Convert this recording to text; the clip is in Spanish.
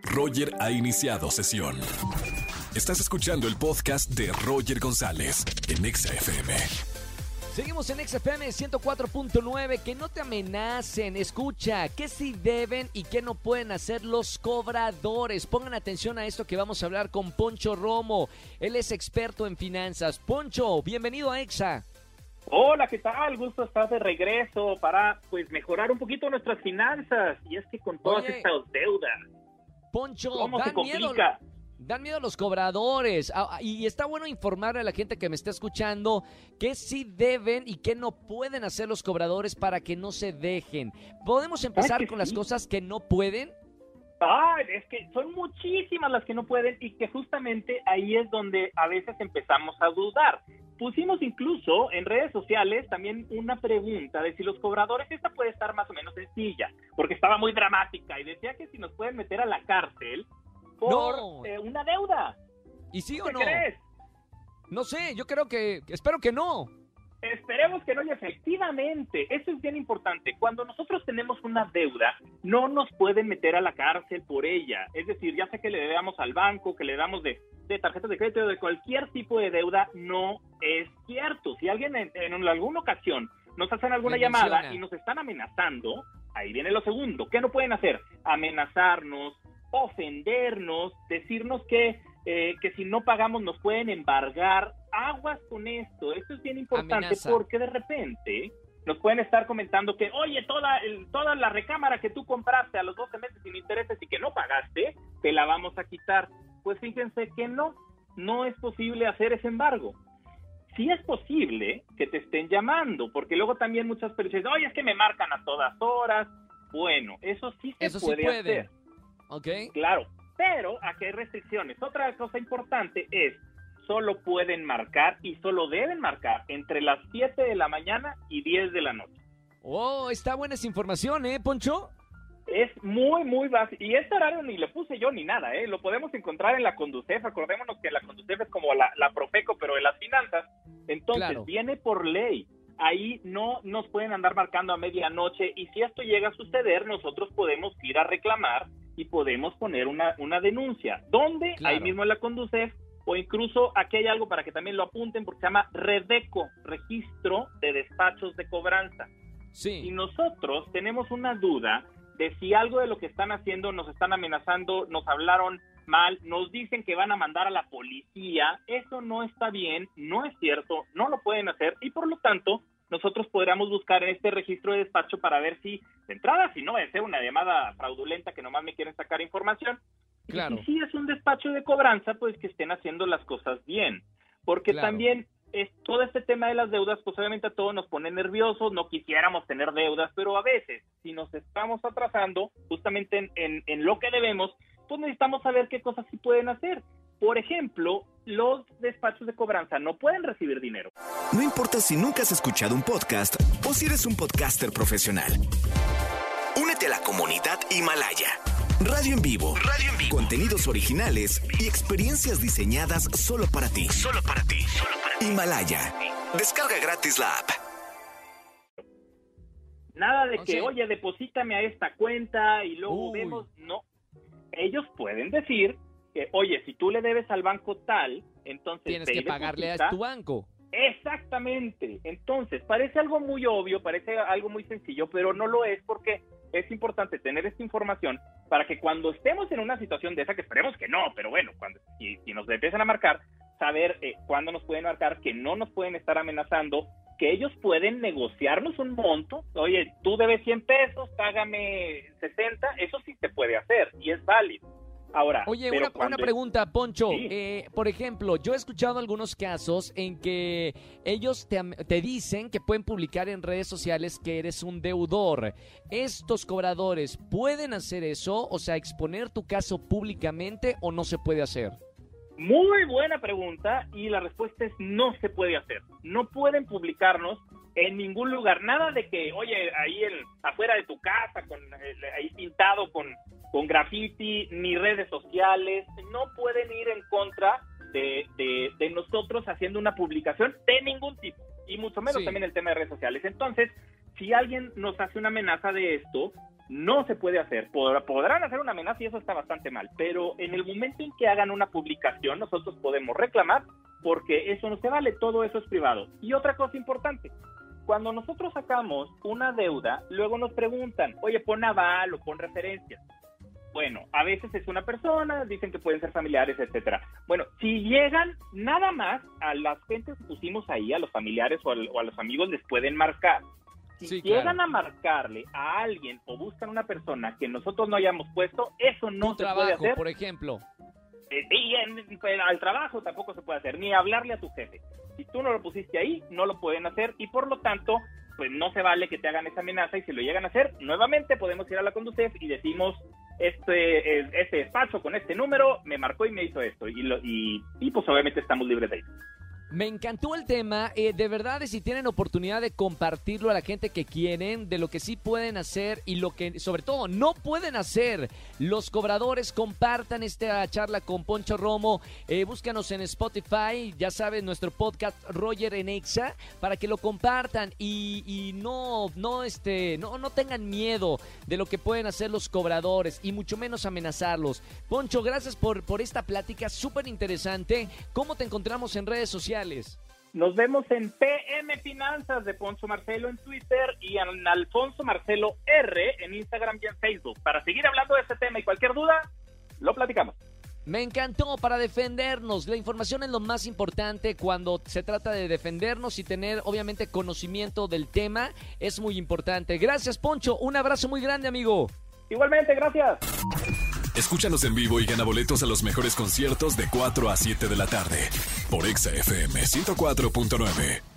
Roger ha iniciado sesión. Estás escuchando el podcast de Roger González en Exa FM. Seguimos en XFM 104.9. Que no te amenacen. Escucha, ¿qué sí deben y qué no pueden hacer los cobradores? Pongan atención a esto que vamos a hablar con Poncho Romo. Él es experto en finanzas. Poncho, bienvenido a EXA. Hola, ¿qué tal? Gusto estar de regreso para pues mejorar un poquito nuestras finanzas. Y es que con todas Oye. estas deudas, Poncho, ¿cómo se dan miedo, complica? dan miedo los cobradores. Ah, ah, Y está bueno informarle a la gente que me está escuchando qué sí deben y qué no pueden hacer los cobradores para que no se dejen. ¿Podemos empezar con las cosas que no pueden? Ah, es que son muchísimas las que no pueden y que justamente ahí es donde a veces empezamos a dudar. Pusimos incluso en redes sociales también una pregunta de si los cobradores, esta puede estar más o menos sencilla, porque estaba muy dramática y decía que si nos pueden meter a la cárcel por No. eh, una deuda. ¿Y sí o ¿Qué no? crees? No sé, yo creo que, espero que no. Esperemos que no, y efectivamente, eso es bien importante. Cuando nosotros tenemos una deuda, no nos pueden meter a la cárcel por ella. Es decir, ya sea que le debamos al banco, que le damos de, de tarjetas de crédito, de cualquier tipo de deuda, no es cierto. Si alguien en, en alguna ocasión nos hacen alguna llamada menciona. y nos están amenazando, ahí viene lo segundo. ¿Qué no pueden hacer? Amenazarnos, ofendernos, decirnos que, eh, que si no pagamos nos pueden embargar. Aguas con esto. Esto es bien importante Amenaza. porque de repente nos pueden estar comentando que, oye, toda, el- toda la recámara que tú compraste a los 12 meses sin intereses y que no pagaste, te la vamos a quitar. Pues fíjense que no, no es posible hacer ese embargo. Sí es posible que te estén llamando, porque luego también muchas personas dicen, oye, es que me marcan a todas horas. Bueno, eso sí se Eso sí puede puede. hacer. ¿Ok? Claro, pero aquí hay restricciones. Otra cosa importante es, solo pueden marcar y solo deben marcar entre las 7 de la mañana y 10 de la noche. Oh, está buena esa información, ¿eh, Poncho? Es muy, muy básico. Y este horario ni le puse yo ni nada, ¿eh? Lo podemos encontrar en la Conducef. Acordémonos que la Conducef es como la, la Profeco, pero de las finanzas. Entonces, Claro. viene por ley. Ahí no nos pueden andar marcando a medianoche. Y si esto llega a suceder, nosotros podemos ir a reclamar y podemos poner una, una denuncia. ¿Dónde? Claro. Ahí mismo en la Conducef. O incluso aquí hay algo para que también lo apunten porque se llama REDECO, Registro de Despachos de Cobranza. Y Sí. nosotros tenemos una duda de si algo de lo que están haciendo nos están amenazando, nos hablaron mal, nos dicen que van a mandar a la policía, eso no está bien, no es cierto, no lo pueden hacer y por lo tanto nosotros podríamos buscar en este registro de despacho para ver si de entrada, si no es una llamada fraudulenta que nomás me quieren sacar información, y Claro. si sí es un despacho de cobranza, pues que estén haciendo las cosas bien, porque Claro. también es todo este tema de las deudas, pues obviamente a todos nos pone nerviosos, no quisiéramos tener deudas, pero a veces, si nos estamos atrasando justamente en, en- en lo que debemos, pues necesitamos saber qué cosas sí pueden hacer. Por ejemplo, los despachos de cobranza no pueden recibir dinero. No importa si nunca has escuchado un podcast o si eres un podcaster profesional. Únete a la comunidad Himalaya. Radio en vivo. Radio en vivo. Contenidos originales y experiencias diseñadas solo para ti. Solo para ti. Himalaya. Descarga gratis la app. Nada de que, oye, deposítame a esta cuenta y luego Uy. vemos. No. Ellos pueden decir que, oye, si tú le debes al banco tal, entonces. Tienes que pagarle a tu banco. Exactamente. Entonces, parece algo muy obvio, parece algo muy sencillo, pero no lo es porque es importante tener esta información para que cuando estemos en una situación de esa, que esperemos que no, pero bueno, cuando si, si nos empiezan a marcar, saber eh, cuándo nos pueden marcar, que no nos pueden estar amenazando, que ellos pueden negociarnos un monto. Oye, tú debes 100 pesos, págame 60, eso sí se puede hacer y es válido. Ahora, Oye, una, una pregunta, Poncho. Sí. Eh, por ejemplo, yo he escuchado algunos casos en que ellos te, te dicen que pueden publicar en redes sociales que eres un deudor. ¿Estos cobradores pueden hacer eso? O sea, exponer tu caso públicamente o no se puede hacer? Muy buena pregunta y la respuesta es no se puede hacer. No pueden publicarnos en ningún lugar. Nada de que, oye, ahí en, afuera de tu casa, con eh, ahí pintado con, con graffiti, ni redes sociales. No pueden ir en contra de, de- de nosotros haciendo una publicación de ningún tipo. Y mucho menos Sí. también el tema de redes sociales. Entonces, si alguien nos hace una amenaza de esto, no se puede hacer. Podrán hacer una amenaza y eso está bastante mal, pero en el momento en que hagan una publicación, nosotros podemos reclamar porque eso no se vale, todo eso es privado. Y otra cosa importante, cuando nosotros sacamos una deuda, luego nos preguntan, oye, pon aval o pon referencias. Bueno, a veces es una persona, dicen que pueden ser familiares, etcétera. Bueno, si llegan nada más a las gentes que pusimos ahí, a los familiares o, a los amigos les pueden marcar. Si llegan a marcarle a alguien o buscan una persona que nosotros no hayamos puesto, eso no se puede hacer. por ejemplo. Eh, y al trabajo tampoco se puede hacer, ni hablarle a tu jefe. Si tú no lo pusiste ahí, no lo pueden hacer y por lo tanto, pues no se vale que te hagan esa amenaza y si lo llegan a hacer, nuevamente podemos ir a la Conducef y decimos, este, este despacho con este número me marcó y me hizo esto y, lo, y, y pues obviamente estamos libres de eso. Me encantó el tema. Eh, de verdad, si tienen oportunidad de compartirlo a la gente que quieren, de lo que sí pueden hacer y lo que, sobre todo, no pueden hacer. Los cobradores compartan esta charla con Poncho Romo. Eh, búscanos en Spotify, ya saben, nuestro podcast Roger en Exa, para que lo compartan y, no, no, este, no, no tengan miedo de lo que pueden hacer los cobradores y mucho menos amenazarlos. Poncho, gracias por, por esta plática súper interesante. ¿Cómo te encontramos en redes sociales? Nos vemos en PM Finanzas de Poncho Marcelo en Twitter y en Alfonso Marcelo R en Instagram y en Facebook. Para seguir hablando de este tema y cualquier duda, lo platicamos. Me encantó para defendernos. La información es lo más importante cuando se trata de defendernos y tener obviamente conocimiento del tema. Es muy importante. Gracias Poncho. Un abrazo muy grande amigo. Igualmente, gracias. Escúchanos en vivo y gana boletos a los mejores conciertos de 4 a 7 de la tarde por Exa FM 104.9.